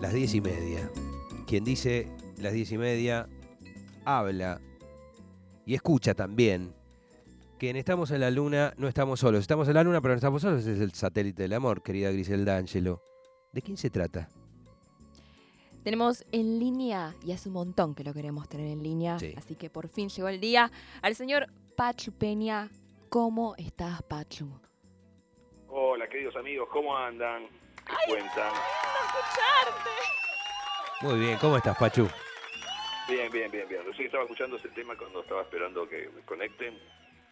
las diez y media. Quien dice las diez y media habla y escucha también que en Estamos en la Luna no estamos solos. Estamos en la Luna, pero no estamos solos. Es el satélite del amor, querida Griselda Angelo. ¿De quién se trata? Tenemos en línea, y hace un montón que lo queremos tener en línea, así que por fin llegó el día, al señor Pachu Peña. ¿Cómo estás, Pachu? Hola, queridos amigos, ¿cómo andan? ¿Qué Ay, cuentan? escucharte! Muy bien, ¿cómo estás, Pachu? Bien, bien, bien, bien. Recién estaba escuchando ese tema cuando estaba esperando que me conecten.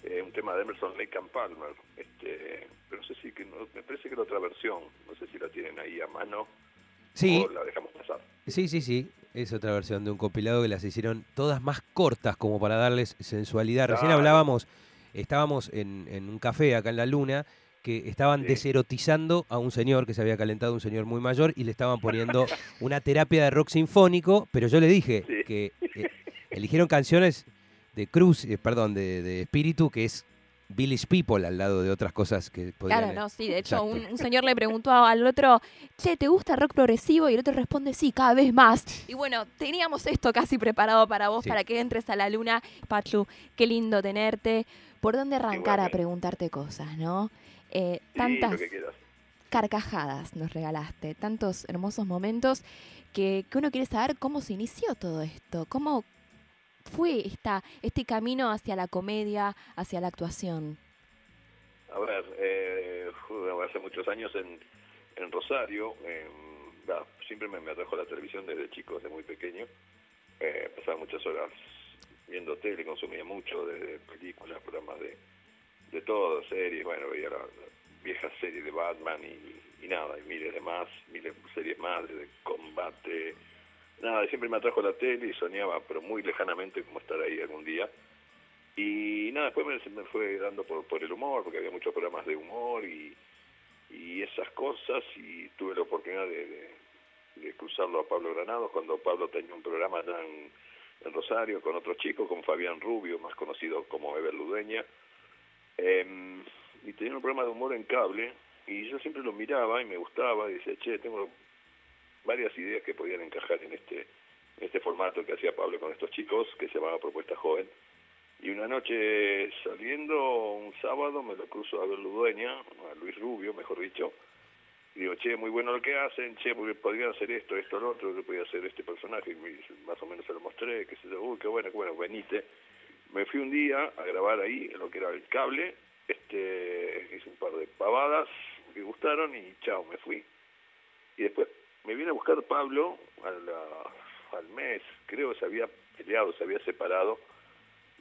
Eh, un tema de Emerson Lake and Palmer. Este, pero no sé si que no, me parece que era otra versión. No sé si la tienen ahí a mano. Sí. O la dejamos pasar. Sí, sí, sí. Es otra versión de un compilado que las hicieron todas más cortas como para darles sensualidad. Recién hablábamos, estábamos en, en un café acá en la Luna que estaban Sí. deserotizando a un señor que se había calentado, un señor muy mayor, y le estaban poniendo una terapia de rock sinfónico, pero yo le dije Sí. que eh, eligieron canciones de Cruz, eh, perdón, de, de Espíritu, que es Village People al lado de otras cosas que podrían... Claro, no, sí. De hecho, un, un señor le preguntó al otro, che, ¿te gusta rock progresivo? Y el otro responde, sí, cada vez más. Y bueno, teníamos esto casi preparado para vos, Sí. para que entres a la luna. Pachu, qué lindo tenerte. ¿Por dónde arrancar a preguntarte cosas, no? Eh, tantas carcajadas nos regalaste, tantos hermosos momentos que, que uno quiere saber cómo se inició todo esto, cómo fue esta, este camino hacia la comedia, hacia la actuación. A ver, eh, hace muchos años en, en Rosario, em, siempre me, me atrajo la televisión desde chico, desde muy pequeño. Eh, pasaba muchas horas viendo tele, consumía mucho, desde películas, programas de, de todo, series, bueno, veía la, la vieja serie de Batman y, nada, y miles de más, miles de series más, de combate, nada, siempre me atrajo la tele y soñaba, pero muy lejanamente, como estar ahí algún día. Y nada, después me, me fue dando por, por el humor, porque había muchos programas de humor y, y esas cosas, y tuve la oportunidad de, cruzarlo a Pablo Granados cuando Pablo tenía un programa en, Rosario con otros chicos, con Fabián Rubio, más conocido como Ever Ludeña, Em, y tenía un programa de humor en cable, y yo siempre lo miraba y me gustaba, y decía, che, tengo varias ideas que podían encajar en este, en este formato que hacía Pablo con estos chicos, que se llamaba Propuesta Joven. Y una noche saliendo, un sábado, me lo cruzo a ver Ludueña, a Luis Rubio, mejor dicho, y digo, che, muy bueno lo que hacen, che, porque podrían hacer esto, esto, lo otro, que podía hacer este personaje, y más o menos se lo mostré, que se yo, uy, qué bueno, qué bueno, venite. Me fui un día a grabar ahí, en lo que era el cable, este, hice un par de pavadas, me gustaron, y chao, me fui. Y después me viene a buscar Pablo al mes, creo que se había peleado, se había separado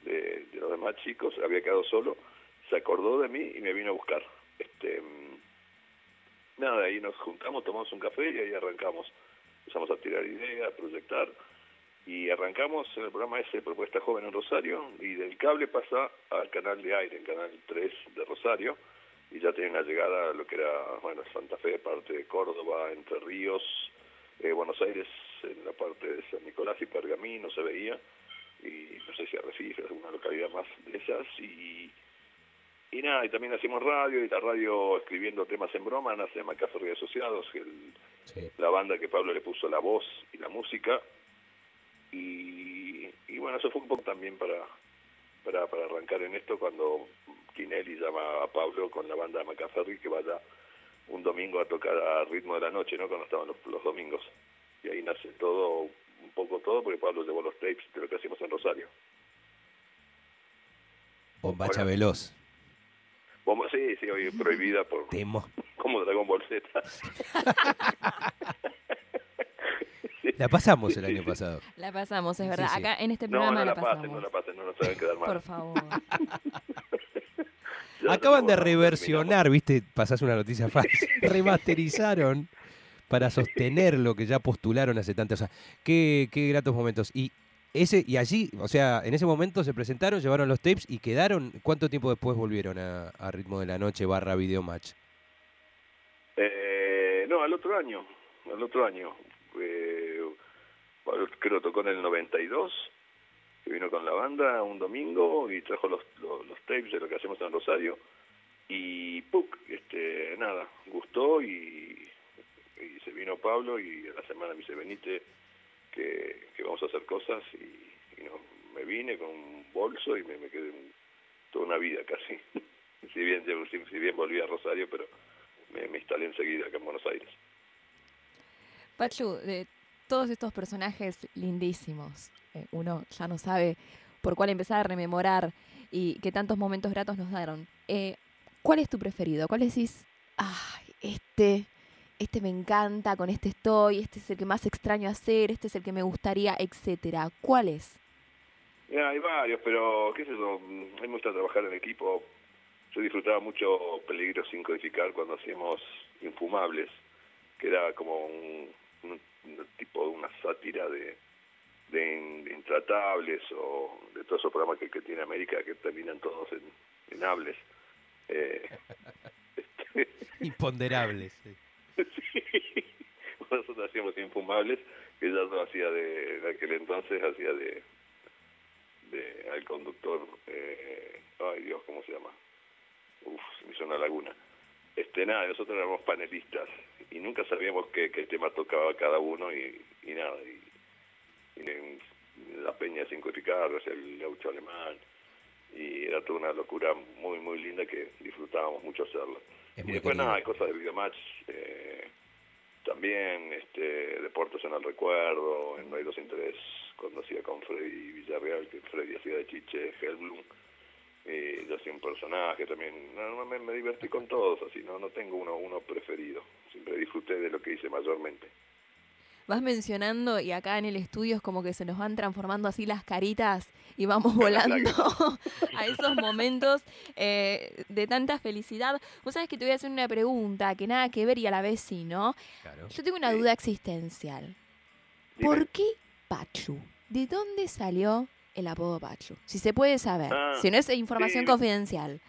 de, de los demás chicos, había quedado solo, se acordó de mí y me vino a buscar. Este, mm, nada, ahí nos juntamos, tomamos un café y ahí arrancamos. Empezamos a tirar ideas, a proyectar y arrancamos en el programa ese, Propuesta Joven en Rosario, y del cable pasa al canal de aire, el canal 3 de Rosario, y ya tienen la llegada a lo que era, bueno, Santa Fe, parte de Córdoba, Entre Ríos, eh, Buenos Aires, en la parte de San Nicolás y Pergamino se veía, y no sé si Arrecife, alguna localidad más de esas, y, y nada, y también hacemos radio, y la radio escribiendo temas en broma, nace Macaferri Asociados, el, Sí. la banda que Pablo le puso la voz y la música, y, y bueno, eso fue un poco también para, para, para arrancar en esto cuando Tinelli llama a Pablo con la banda Macaferri que vaya un domingo a tocar a ritmo de la noche, ¿no? Cuando estaban los, los domingos. Y ahí nace todo, un poco todo, porque Pablo llevó los tapes de lo que hacíamos en Rosario. Bombacha Hola. veloz. Bomba, sí, sí, hoy prohibida por Temo. como Dragon Ball Z. La pasamos el año pasado. La pasamos, es verdad. sí. Acá en este No, programa no la, la pasen, pasamos. no la pasen, no nos saben quedar mal. Por favor. Acaban de reversionar, viste, pasás una noticia falsa. Remasterizaron para sostener lo que ya postularon hace tantos años. Qué, qué gratos momentos. Y ese y allí, o sea, en ese momento se presentaron, llevaron los tapes y quedaron. ¿Cuánto tiempo después volvieron a, a ritmo de la noche barra video match? Eh, no, al otro año, al otro año. Eh, creo tocó en el 92, que vino con la banda un domingo y trajo los, los, tapes de lo que hacemos en Rosario. Y ¡puc! Este, nada, gustó y se vino Pablo y a la semana me dice, venite, que, que vamos a hacer cosas y, no, me vine con un bolso y me, quedé toda una vida casi. si bien si, bien volví a Rosario, pero me, me instalé enseguida acá en Buenos Aires. Pachu, de todos estos personajes lindísimos, eh, uno ya no sabe por cuál empezar a rememorar y que tantos momentos gratos nos dieron. Eh, ¿Cuál es tu preferido? ¿Cuál decís, ay, este, este me encanta, con este estoy, este es el que más extraño hacer, este es el que me gustaría, etcétera? ¿Cuál es? hay varios, pero qué sé yo, me gusta trabajar en equipo. Yo disfrutaba mucho Peligro sin codificar cuando hacíamos Infumables, que era como un, tipo de una sátira de, de, intratables o de todos esos programas que, tiene América que terminan todos en, en hables. Eh, este, Imponderables. Sí. Nosotros hacíamos Infumables, que ya lo hacía de, de aquel entonces, hacía de, de al conductor, eh, ay Dios, ¿cómo se llama? Uf, se me hizo una laguna. Este, nada, nosotros éramos panelistas y nunca sabíamos qué, qué tema tocaba cada uno y, y nada. Y, y en la Peña de Cinco Ricardo, el gaucho alemán, y era toda una locura muy, muy linda que disfrutábamos mucho hacerlo. y después nada, cosas de videomatch, eh, también este, deportes en el recuerdo, en No hay dos interés, cuando hacía con Freddy Villarreal, que Freddy hacía de Chiche, Hellblum, y yo hacía un personaje también, no, me, me, divertí con todos, así, no, no tengo uno, uno preferido, siempre disfruté de lo que hice mayormente. Vas mencionando y acá en el estudio es como que se nos van transformando así las caritas y vamos volando a esos momentos eh, de tanta felicidad. Vos sabés que te voy a hacer una pregunta que nada que ver y a la vez sí, ¿no? Yo tengo una duda existencial. ¿Por qué Pachu? ¿De dónde salió el apodo Pachu? Si se puede saber, ah, si no es información confidencial.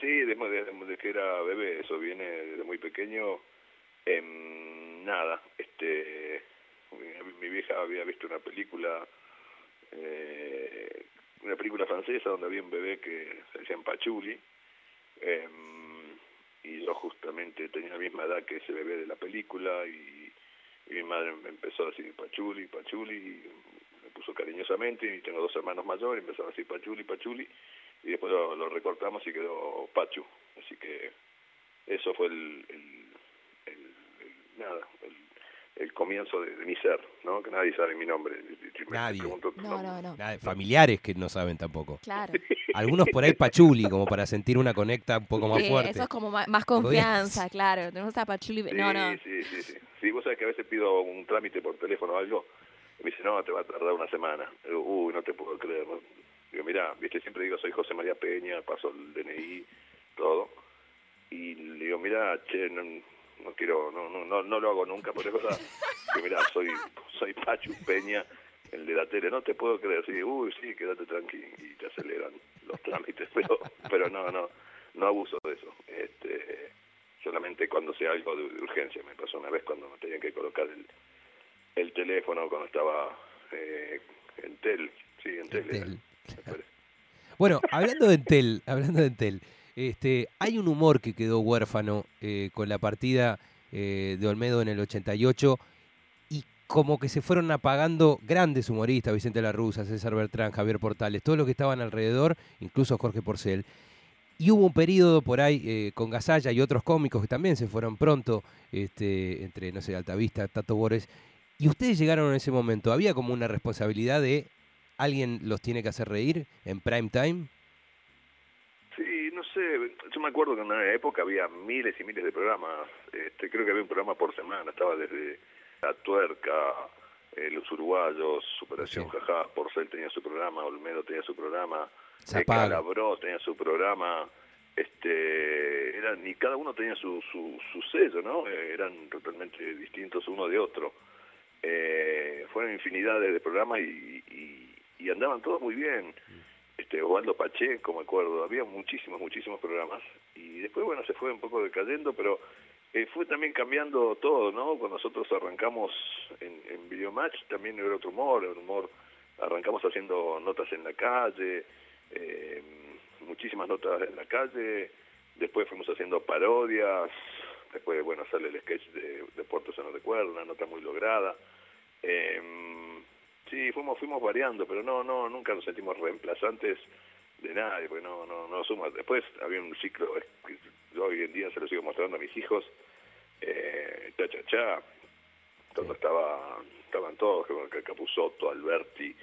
Sí, desde, que era bebé, eso viene desde muy pequeño. Em, nada, este, mi, vieja había visto una película, eh, una película francesa donde había un bebé que se decía Pachuli, em, y yo justamente tenía la misma edad que ese bebé de la película y y mi madre me empezó a decir Pachuli, Pachuli, y puso cariñosamente, y tengo dos hermanos mayores, empezaron a decir Pachuli, Pachuli, y después lo, recortamos y quedó Pachu. Así que eso fue el, el, nada, el, comienzo de, mi ser, ¿no? Que nadie sabe mi nombre. Nadie. No, no, no. Familiares que no saben tampoco. Claro. Algunos por ahí Pachuli, como para sentir una conecta un poco más fuerte. Eso es como más, confianza, claro. Tenemos a Pachuli. no, no. Sí, sí, sí. Sí, vos sabés que a veces pido un trámite por teléfono o algo, y me dice, no, te va a tardar una semana. digo, uy, no te puedo creer. Digo, mira, viste, siempre digo, soy José María Peña, paso el DNI, todo. Y le digo, mira, che, no, no quiero, no, no, no, lo hago nunca, por eso, que mira, soy, soy Pachu Peña, el de la tele, no te puedo creer, sí, uy, sí, quédate tranquilo, y te aceleran los trámites, pero, pero no, no, no abuso de eso. Este, solamente cuando sea algo de, urgencia. Me pasó una vez cuando me tenían que colocar el, el teléfono cuando estaba eh, en Tel. Sí, en Tel. bueno, hablando de Entel, hablando de Entel, este, hay un humor que quedó huérfano eh, con la partida eh, de Olmedo en el 88 y como que se fueron apagando grandes humoristas, Vicente La Rusa, César Bertrán, Javier Portales, todos los que estaban alrededor, incluso Jorge Porcel. Y hubo un periodo por ahí eh, con Gasalla y otros cómicos que también se fueron pronto, este, entre, no sé, Altavista, Tato Bores. Y ustedes llegaron en ese momento. ¿Había como una responsabilidad de alguien los tiene que hacer reír en prime time? Sí, no sé. Yo me acuerdo que en una época había miles y miles de programas. Este, creo que había un programa por semana. Estaba desde La Tuerca, eh, Los Uruguayos, Superación sí. Jajá, Porcel tenía su programa, Olmedo tenía su programa. Calabró tenía su programa, este, eran, y cada uno tenía su, su, su sello, ¿no? Eh, eran totalmente distintos uno de otro. Eh, fueron infinidades de programas y, y, andaban todos muy bien. Este, Osvaldo Pacheco, me acuerdo, había muchísimos, muchísimos programas. Y después, bueno, se fue un poco decayendo, pero eh, fue también cambiando todo, ¿no? Cuando nosotros arrancamos en, en Videomatch también era otro humor, un humor, arrancamos haciendo notas en la calle, eh, muchísimas notas en la calle, después fuimos haciendo parodias, después, bueno, sale el sketch de, de Puerto Sano de Cuerda, una nota muy lograda. Eh, sí, fuimos, fuimos variando, pero no, no, nunca nos sentimos reemplazantes de nadie, porque no, no, no suma. Después había un ciclo, que yo hoy en día se lo sigo mostrando a mis hijos, eh, cha cha cha, cuando estaba, estaban todos, Capuzotto, Alberti,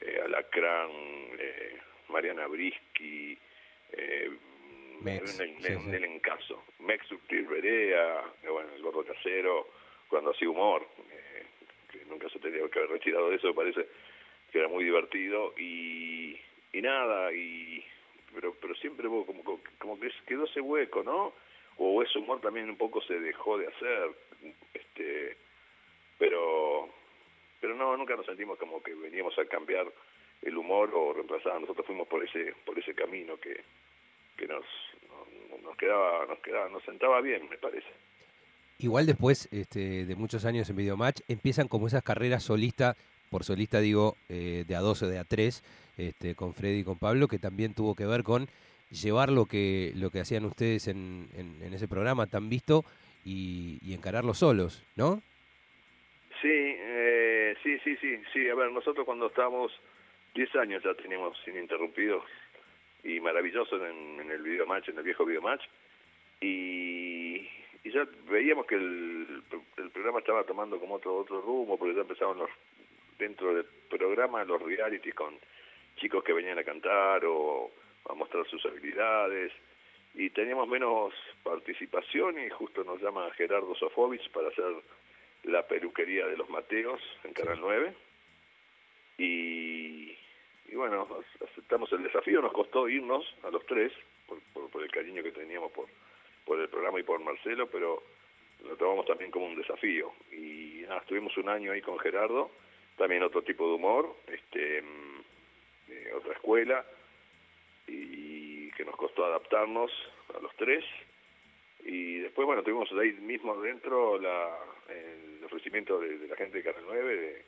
eh, Alacrán, eh, Mariana Brisky, eh, Mex, un, sí, sí. elencazo. Mex Berea, eh, bueno, el gordo casero, cuando hacía humor, eh, que nunca se tenía que haber retirado de eso, parece que era muy divertido y, y nada, y pero pero siempre hubo como, como, como que quedó ese hueco, ¿no? O ese humor también un poco se dejó de hacer, este pero pero no, nunca nos sentimos como que veníamos a cambiar el humor o reemplazar, nosotros fuimos por ese por ese camino que que nos nos, quedaba nos quedaba nos sentaba bien, me parece. Igual después este, de muchos años en Videomatch, empiezan como esas carreras solista, por solista digo, eh, de a dos o de a tres, este, con Freddy y con Pablo, que también tuvo que ver con llevar lo que, lo que hacían ustedes en, en- en ese programa tan visto y, y encararlo solos, ¿no? Sí, eh, sí, sí, sí, sí. A ver, nosotros cuando estábamos 10 años ya teníamos ininterrumpidos y maravilloso en, en el video match, en el viejo video match, y, y ya veíamos que el, el programa estaba tomando como otro otro rumbo, porque ya empezaban los dentro del programa los realities con chicos que venían a cantar o a mostrar sus habilidades. Y teníamos menos participación y justo nos llama Gerardo Sofovich para hacer la peluquería de los Mateos en Canal 9 y, y bueno, aceptamos el desafío, nos costó irnos a los tres por, por, por el cariño que teníamos por, por el programa y por Marcelo, pero lo tomamos también como un desafío. Y nada, estuvimos un año ahí con Gerardo, también otro tipo de humor, este mm, eh, otra escuela y que nos costó adaptarnos a los tres. Y después bueno tuvimos ahí mismo adentro la, el ofrecimiento de, la gente de Canal 9 de-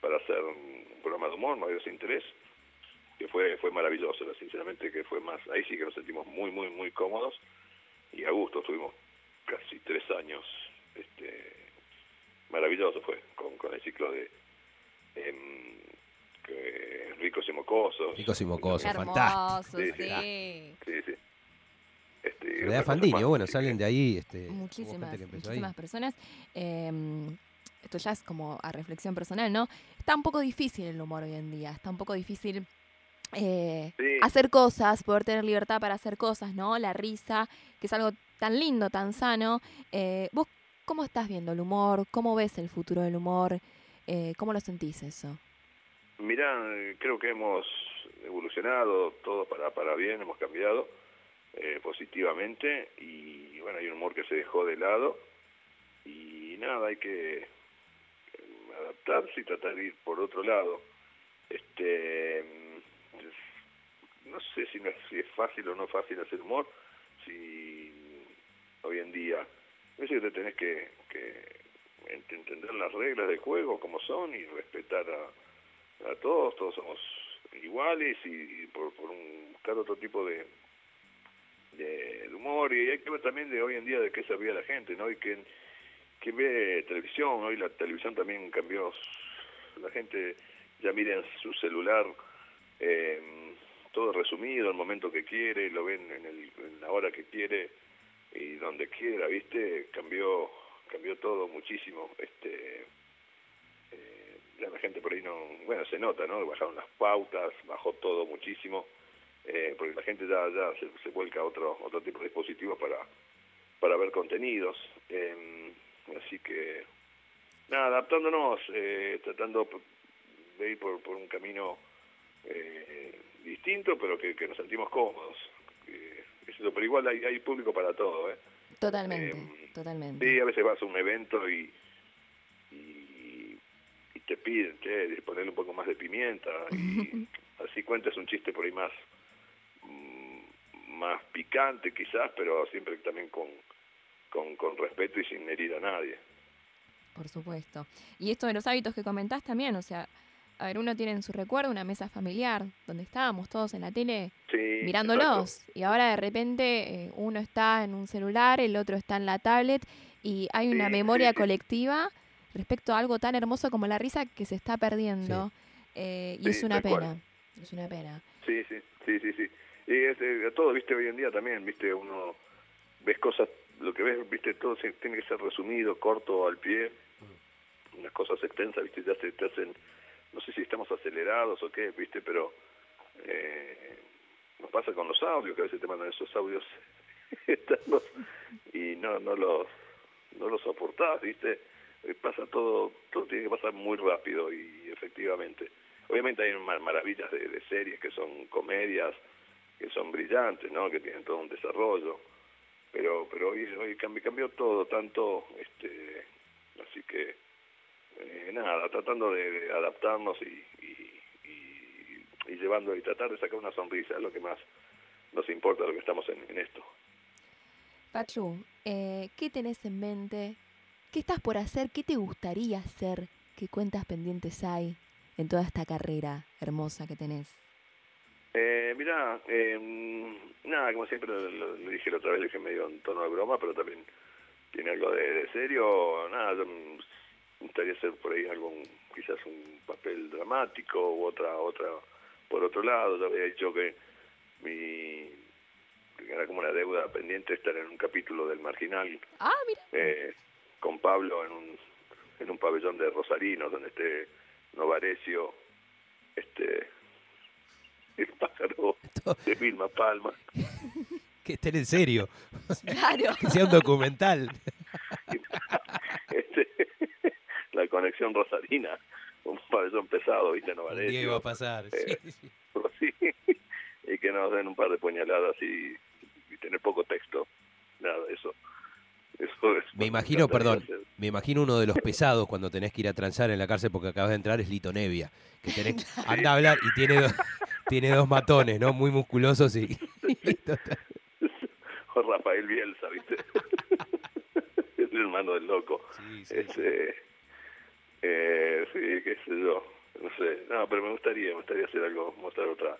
para hacer un programa de humor, Mayor Sin Interés, que fue fue maravilloso, sinceramente que fue más, ahí sí que nos sentimos muy muy muy cómodos y a gusto, estuvimos casi tres años, este maravilloso fue, con, con el ciclo de em, que Ricos y Mocosos. Ricos y Mocosos. Hermoso, fantástico. Sí, sí. sí. Sí, sí. Este, más, bueno, sí, salen de ahí. Este, Muchísimas, gente que empezó ahí. muchísimas personas. Eh, esto ya es como a reflexión personal, ¿no? Está un poco difícil el humor hoy en día, está un poco difícil eh, Sí. hacer cosas, poder tener libertad para hacer cosas, ¿no? La risa, que es algo tan lindo, tan sano. Eh, ¿Vos cómo estás viendo el humor? ¿Cómo ves el futuro del humor? Eh, ¿Cómo lo sentís eso? Mirá, creo que hemos evolucionado todo para, para bien, hemos cambiado positivamente y bueno, hay un humor que se dejó de lado y nada, hay que adaptarse y tratar de ir por otro lado. Este, es- si, es- fácil o no fácil hacer humor, si hoy en día, que te tenés que, que ent- entender las reglas del juego como son y respetar a, a todos, todos somos iguales y, por, por un, buscar otro tipo de, de, de humor y hay que ver también de hoy en día de qué sabía la gente, ¿no? Y que quien ve televisión, hoy la televisión también cambió, la gente ya mira en su celular eh, todo resumido, el momento que quiere, lo ven en, el, en la hora que quiere y donde quiera, ¿viste? Cambió cambió todo muchísimo, este eh, la gente por ahí no, bueno, se nota, ¿no? Bajaron las pautas, bajó todo muchísimo, eh, porque la gente ya, ya se, se vuelca a otro, otro tipo de dispositivos para, para ver contenidos. eh, así que, nada, adaptándonos, eh, tratando de ir por, por un camino eh, distinto, pero que, que nos sentimos cómodos. Eso, pero igual hay, hay público para todo, ¿eh? Totalmente, Em, totalmente. Sí, a veces vas a un evento y, y, y te piden che, ponerle un poco más de pimienta y así cuentas un chiste por ahí más mm, más picante quizás, pero siempre también con, con, con respeto y sin herir a nadie. Por supuesto. Y esto de los hábitos que comentás también, o sea, a ver, uno tiene en su recuerdo una mesa familiar donde estábamos todos en la tele Sí, mirándolos y ahora de repente eh, uno está en un celular, el otro está en la tablet y hay una Sí, memoria sí, sí. colectiva respecto a algo tan hermoso como la risa que se está perdiendo eh, y Sí, es una cual. pena, es una pena. Sí, sí, sí, sí, sí. Y es, eh, todo, viste, hoy en día también, viste, uno ves cosas, lo que ves, viste, todo se- tiene que ser resumido, corto, al pie. Unas cosas extensas, viste, ya se te hacen, no sé si estamos acelerados o qué, viste, pero eh, nos pasa con los audios, que a veces te mandan esos audios y no, no los, no los soportás, viste. Eh, Pasa todo, todo tiene que pasar muy rápido y efectivamente. Obviamente hay mar- maravillas de, de series que son comedias, que son brillantes, ¿no? Que tienen todo un desarrollo. Pero pero hoy, hoy cambió, cambió todo tanto, este, así que eh, nada, tratando de, de adaptarnos y, y, y- y llevando y tratar de sacar una sonrisa, es lo que más nos importa, lo que estamos en, en esto. Pachu, eh, ¿qué tenés en mente? ¿Qué estás por hacer? ¿Qué te gustaría hacer? ¿Qué cuentas pendientes hay en toda esta carrera hermosa que tenés? Eh, mirá, eh, nada, como siempre lo dije la otra vez, dije medio en tono de broma, pero también tiene algo de, de serio. Nada, yo gustaría hacer por ahí algún, quizás un papel dramático u otra, otra, por otro lado. Ya había dicho que mi, que era como una deuda pendiente estar en un capítulo del Marginal Ah, mira. eh, con Pablo en un, en un pabellón de Rosarino donde esté Novarecio, este, el pájaro de Vilma Palma. Que estén en serio, Claro. que sea un documental. este, la conexión rosarina, un pabellón pesado, viste, Un día iba a pasar. Eh, sí, sí. sí, y que nos den un par de puñaladas y, y tener poco texto, nada, eso. eso es Me imagino, perdón, me imagino uno de los pesados cuando tenés que ir a transar en la cárcel porque acabas de entrar es Lito Nevia, que tenés, anda a hablar y tiene dos, tiene dos matones, ¿no? Muy musculosos y, o Rafael Bielsa, ¿viste? el hermano del loco. Sí, sí, sí. Eh, sí, qué sé yo, no sé, no, pero me gustaría, me gustaría hacer algo, mostrar otra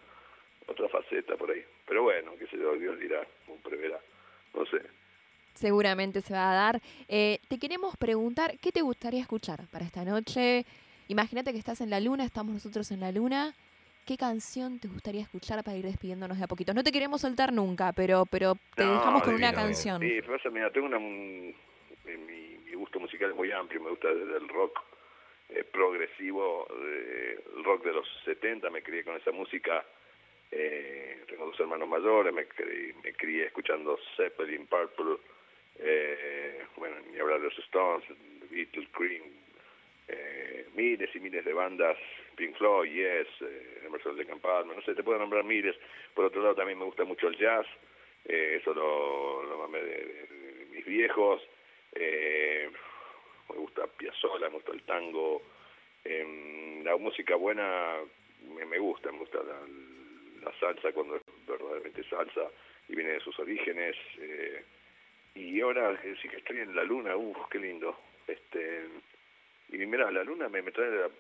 otra faceta por ahí. Pero bueno, qué sé yo, Dios dirá, un preverá, no sé. Seguramente se va a dar. Eh, te queremos preguntar, ¿qué te gustaría escuchar para esta noche? Imagínate que estás en la luna, estamos nosotros en la luna. ¿Qué canción te gustaría escuchar para ir despidiéndonos de a poquito? No te queremos soltar nunca, pero, pero te No, dejamos con una canción. Sí, pasa, mira, tengo una, un- mi, mi gusto musical es muy amplio, me gusta desde el rock eh, progresivo, eh, el rock de los 70, me crié con esa música, eh, tengo dos hermanos mayores, me, crié, me crié escuchando Zeppelin, Purple, eh, bueno, ni hablar de los Stones, Beatles, Cream, eh, miles y miles de bandas, Pink Floyd, Yes, eh, Emerson de Palmer, no sé, te puedo nombrar miles. Por otro lado, también me gusta mucho el jazz, eh, eso lo, lo mamé de, de- de mis viejos. Eh, me gusta Piazzolla, me gusta el tango. Em, la música buena me, me gusta, me gusta la, la salsa cuando es verdaderamente salsa y viene de sus orígenes. eh, y ahora eh, sí que estoy en la luna, uff, qué lindo. Este, y mira, la luna me, me trae a,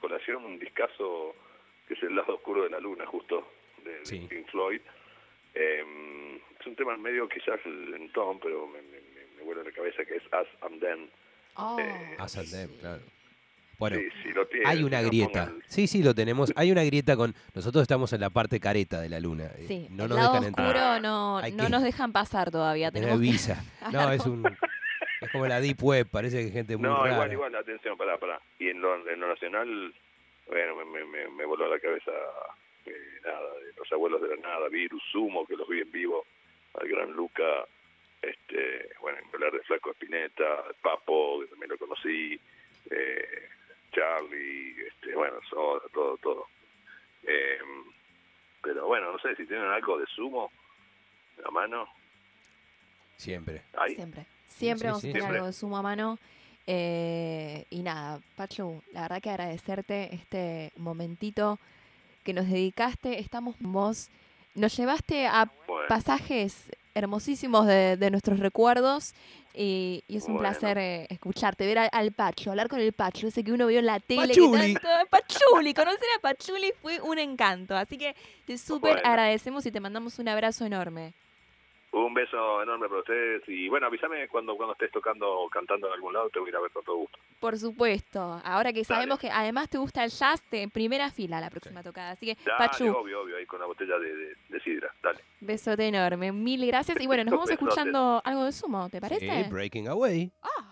colación un discazo que es el lado oscuro de la luna, justo, de. Pink Floyd. Eh, es un tema medio quizás lentón, pero me, me, me, vuela a la cabeza que es As and Then. Oh, Eh, claro. Bueno, Sí, sí, lo tiene, hay una grieta. pongan- Sí, sí, lo tenemos. Hay una grieta con. Nosotros estamos en la parte careta de la luna. eh, Sí, no el nos lado dejan oscuro entrar. no, Hay no que- nos dejan pasar todavía. Tenemos que visa. No, es un. Es como la Deep Web, parece que hay gente muy No, rara. igual, igual, atención, pará, pará. Y en lo, en lo nacional, bueno, me, me, me, me voló a la cabeza, eh, nada, de los abuelos de la nada, Virus, Sumo, que los vi en vivo, al gran Luca, este, bueno, en hablar de Flaco Espineta, Papo, que también lo conocí, eh, Charlie, este, bueno, Soda, todo, todo. Eh, pero bueno, no sé si tienen algo de Sumo a mano. Siempre. Ahí. Siempre. Siempre sí, vamos sí. a tener Siempre. algo de sumo a mano. Eh, y nada, Pachu, la verdad que agradecerte este momentito que nos dedicaste. Estamos vos. Nos llevaste a Bueno, pasajes hermosísimos de, de nuestros recuerdos. Y, y es un Bueno. placer eh, escucharte, ver al, al Pacho, hablar con el Pacho, ese que uno vio en la tele. que Pachuli. tanto- Pachuli, conocer a Pachuli fue un encanto. Así que te súper Bueno. agradecemos y te mandamos un abrazo enorme. Un beso enorme para ustedes y bueno, avísame cuando cuando estés tocando o cantando en algún lado, te voy a ir a ver con todo gusto. Por supuesto. Ahora que Dale. sabemos que además te gusta el jazz, en primera fila la próxima tocada. Así que, Dale, Pachu, obvio, obvio, ahí con una botella de, de, de sidra, dale. besote enorme. Mil gracias. Y bueno, nos vamos Besote. escuchando algo de sumo, ¿te parece? Sí, Breaking Away. ¡Ay,